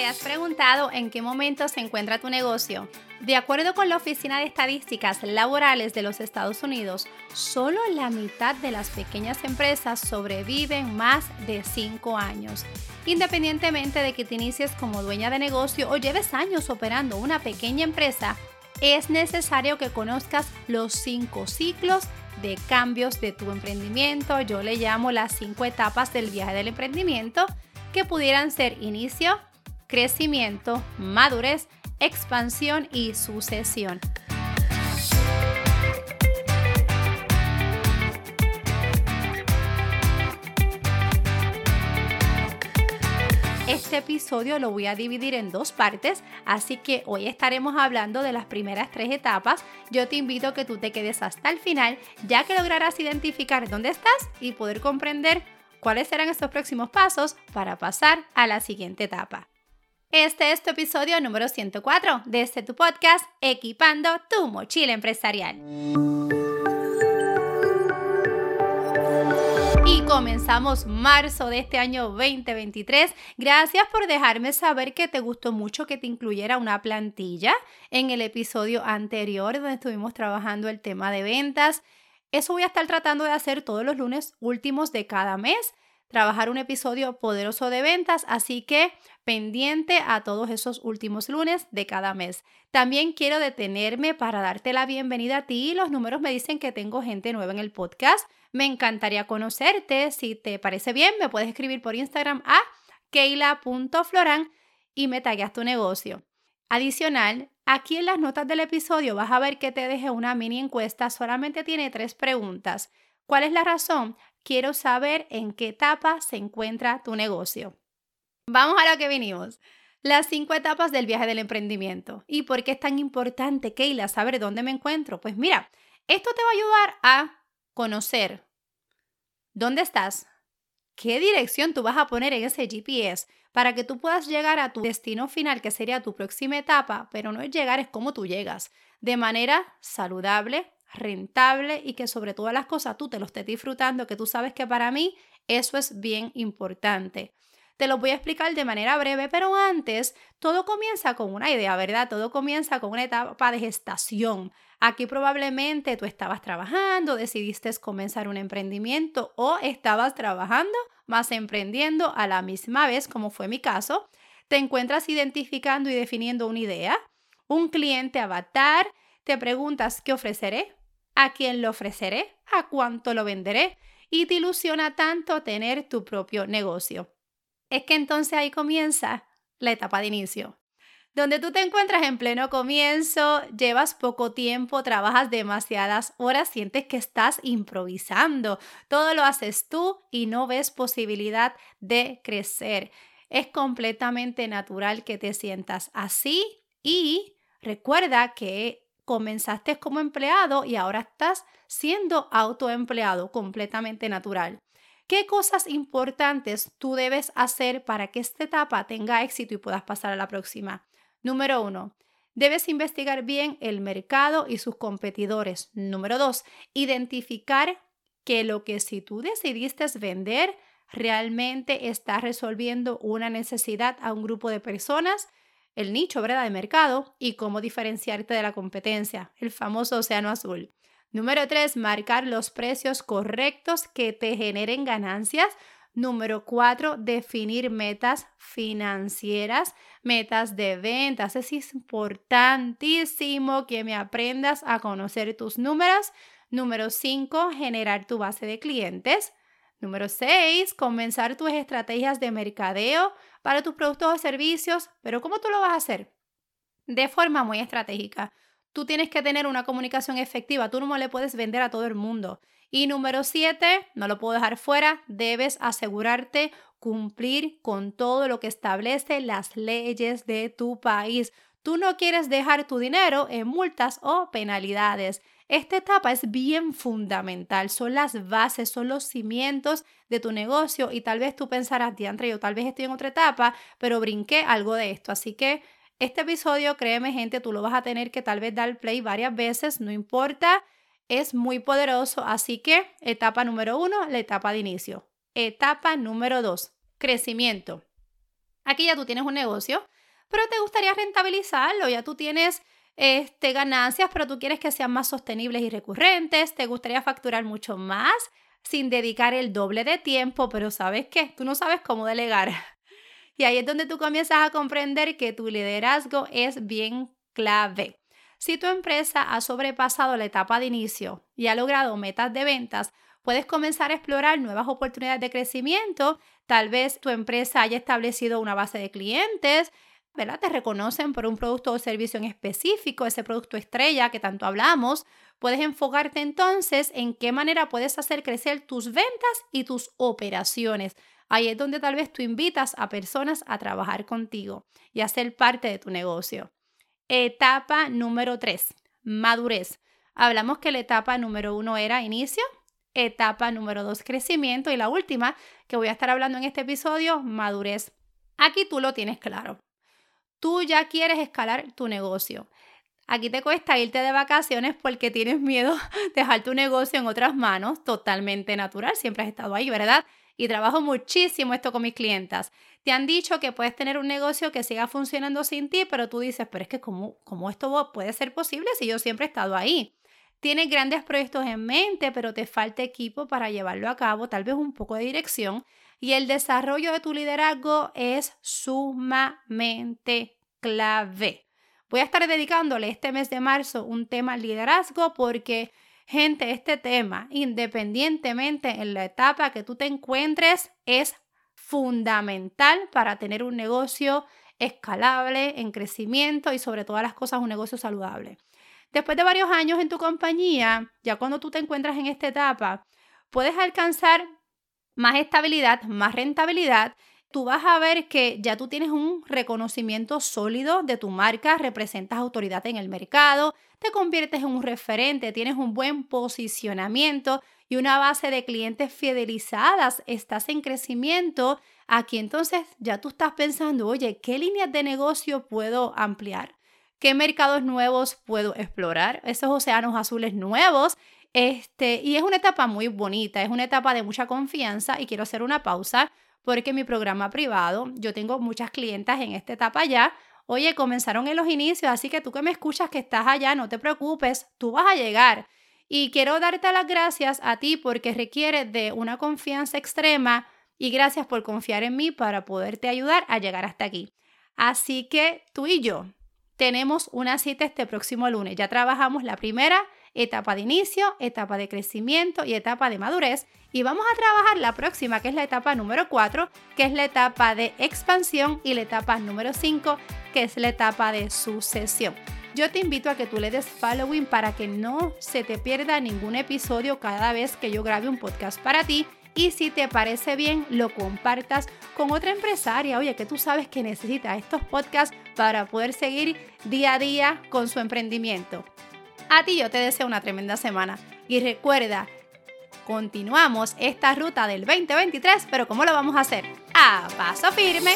¿Te has preguntado en qué momento se encuentra tu negocio? De acuerdo con la Oficina de Estadísticas Laborales de los Estados Unidos, solo la mitad de las pequeñas empresas sobreviven más de 5 años. Independientemente de que te inicies como dueña de negocio o lleves años operando una pequeña empresa, es necesario que conozcas los 5 ciclos de cambios de tu emprendimiento. Yo le llamo las 5 etapas del viaje del emprendimiento que pudieran ser inicio, crecimiento, madurez, expansión y sucesión. Este episodio lo voy a dividir en dos partes, así que hoy estaremos hablando de las primeras tres etapas. Yo te invito a que tú te quedes hasta el final, ya que lograrás identificar dónde estás y poder comprender cuáles serán estos próximos pasos para pasar a la siguiente etapa. Este es tu episodio número 104 de este tu podcast Equipando tu mochila empresarial. Y comenzamos marzo de este año 2023. Gracias por dejarme saber que te gustó mucho que te incluyera una plantilla en el episodio anterior donde estuvimos trabajando el tema de ventas. Eso voy a estar tratando de hacer todos los lunes últimos de cada mes trabajar un episodio poderoso de ventas, así que pendiente a todos esos últimos lunes de cada mes. También quiero detenerme para darte la bienvenida a ti. Los números me dicen que tengo gente nueva en el podcast. Me encantaría conocerte. Si te parece bien, me puedes escribir por Instagram a keila.floran y me tagueas tu negocio. Adicional, aquí en las notas del episodio vas a ver que te dejé una mini encuesta. Solamente tiene tres preguntas. ¿Cuál es la razón? Quiero saber en qué etapa se encuentra tu negocio. Vamos a lo que vinimos. Las cinco etapas del viaje del emprendimiento. ¿Y por qué es tan importante, Keila, saber dónde me encuentro? Pues mira, esto te va a ayudar a conocer dónde estás, qué dirección tú vas a poner en ese GPS para que tú puedas llegar a tu destino final, que sería tu próxima etapa, pero no es llegar, es cómo tú llegas, de manera saludable, rentable y que sobre todas las cosas tú te lo estés disfrutando, que tú sabes que para mí eso es bien importante. Te lo voy a explicar de manera breve, pero antes todo comienza con una idea, ¿verdad? Todo comienza con una etapa de gestación. Aquí probablemente tú estabas trabajando, decidiste comenzar un emprendimiento o estabas trabajando más emprendiendo a la misma vez, como fue mi caso. Te encuentras identificando y definiendo una idea, un cliente avatar, te preguntas qué ofreceré, a quién lo ofreceré, a cuánto lo venderé y te ilusiona tanto tener tu propio negocio. Es que entonces ahí comienza la etapa de inicio, donde tú te encuentras en pleno comienzo, llevas poco tiempo, trabajas demasiadas horas, sientes que estás improvisando, todo lo haces tú y no ves posibilidad de crecer. Es completamente natural que te sientas así y recuerda que comenzaste como empleado y ahora estás siendo autoempleado completamente natural. ¿Qué cosas importantes tú debes hacer para que esta etapa tenga éxito y puedas pasar a la próxima? Número uno, debes investigar bien el mercado y sus competidores. Número dos, identificar que lo que si tú decidiste vender realmente está resolviendo una necesidad a un grupo de personas el nicho ¿verdad? de mercado y cómo diferenciarte de la competencia, el famoso océano azul. Número 3, marcar los precios correctos que te generen ganancias. Número 4, definir metas financieras, metas de ventas. Es importantísimo que me aprendas a conocer tus números. Número 5, generar tu base de clientes. Número 6, comenzar tus estrategias de mercadeo para tus productos o servicios. Pero ¿cómo tú lo vas a hacer? De forma muy estratégica. Tú tienes que tener una comunicación efectiva. Tú no le puedes vender a todo el mundo. Y número 7, no lo puedo dejar fuera, debes asegurarte cumplir con todo lo que establece las leyes de tu país. Tú no quieres dejar tu dinero en multas o penalidades. Esta etapa es bien fundamental, son las bases, son los cimientos de tu negocio y tal vez tú pensarás, diantre, yo tal vez estoy en otra etapa, pero brinqué algo de esto. Así que este episodio, créeme gente, tú lo vas a tener que tal vez dar play varias veces, no importa, es muy poderoso. Así que etapa número uno, la etapa de inicio. Etapa número dos, crecimiento. Aquí ya tú tienes un negocio, pero te gustaría rentabilizarlo, ya tú tienes este, ganancias, pero tú quieres que sean más sostenibles y recurrentes, te gustaría facturar mucho más sin dedicar el doble de tiempo, pero ¿sabes qué? Tú no sabes cómo delegar. Y ahí es donde tú comienzas a comprender que tu liderazgo es bien clave. Si tu empresa ha sobrepasado la etapa de inicio y ha logrado metas de ventas, puedes comenzar a explorar nuevas oportunidades de crecimiento. Tal vez tu empresa haya establecido una base de clientes, ¿verdad? Te reconocen por un producto o servicio en específico, ese producto estrella que tanto hablamos. Puedes enfocarte entonces en qué manera puedes hacer crecer tus ventas y tus operaciones. Ahí es donde tal vez tú invitas a personas a trabajar contigo y a ser parte de tu negocio. Etapa número 3, madurez. Hablamos que la etapa número 1 era inicio, etapa número 2, crecimiento y la última que voy a estar hablando en este episodio, madurez. Aquí tú lo tienes claro. Tú ya quieres escalar tu negocio. Aquí te cuesta irte de vacaciones porque tienes miedo de dejar tu negocio en otras manos, totalmente natural, siempre has estado ahí, ¿verdad? y trabajo muchísimo esto con mis clientas. Te han dicho que puedes tener un negocio que siga funcionando sin ti, pero tú dices, pero es que ¿cómo, cómo esto puede ser posible si yo siempre he estado ahí? Tienes grandes proyectos en mente, pero te falta equipo para llevarlo a cabo, tal vez un poco de dirección. Y el desarrollo de tu liderazgo es sumamente clave. Voy a estar dedicándole este mes de marzo un tema al liderazgo porque Gente, este tema, independientemente en la etapa que tú te encuentres, es fundamental para tener un negocio escalable, en crecimiento y sobre todas las cosas un negocio saludable. Después de varios años en tu compañía, ya cuando tú te encuentras en esta etapa, puedes alcanzar más estabilidad, más rentabilidad tú vas a ver que ya tú tienes un reconocimiento sólido de tu marca, representas autoridad en el mercado, te conviertes en un referente, tienes un buen posicionamiento y una base de clientes fidelizadas, estás en crecimiento. Aquí entonces ya tú estás pensando, oye, ¿qué líneas de negocio puedo ampliar? ¿Qué mercados nuevos puedo explorar? Esos océanos azules nuevos. Este, y es una etapa muy bonita, es una etapa de mucha confianza y quiero hacer una pausa porque mi programa privado, yo tengo muchas clientas en esta etapa ya. Oye, comenzaron en los inicios, así que tú que me escuchas que estás allá, no te preocupes, tú vas a llegar. Y quiero darte las gracias a ti porque requiere de una confianza extrema y gracias por confiar en mí para poderte ayudar a llegar hasta aquí. Así que tú y yo tenemos una cita este próximo lunes. Ya trabajamos la primera etapa de inicio, etapa de crecimiento y etapa de madurez. Y vamos a trabajar la próxima, que es la etapa número 4, que es la etapa de expansión, y la etapa número 5, que es la etapa de sucesión. Yo te invito a que tú le des following para que no se te pierda ningún episodio cada vez que yo grabe un podcast para ti. Y si te parece bien, lo compartas con otra empresaria, oye, que tú sabes que necesita estos podcasts para poder seguir día a día con su emprendimiento. A ti yo te deseo una tremenda semana y recuerda, continuamos esta ruta del 2023, pero ¿cómo lo vamos a hacer? A paso firme.